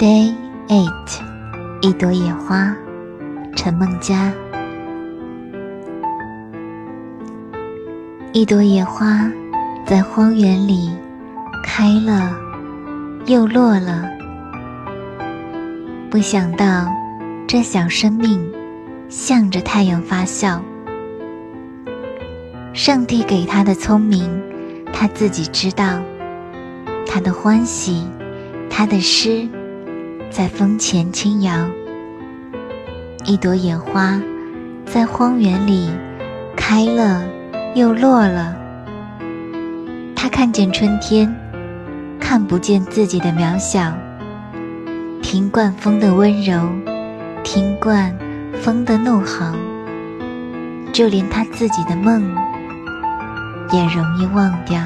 Day Eight，一朵野花，陈梦佳。一朵野花在荒原里开了，又落了。不想到，这小生命向着太阳发笑。上帝给他的聪明，他自己知道；他的欢喜，他的诗。在风前轻摇，一朵野花在荒原里开了又落了。他看见春天，看不见自己的渺小。听惯风的温柔，听惯风的怒吼，就连他自己的梦也容易忘掉。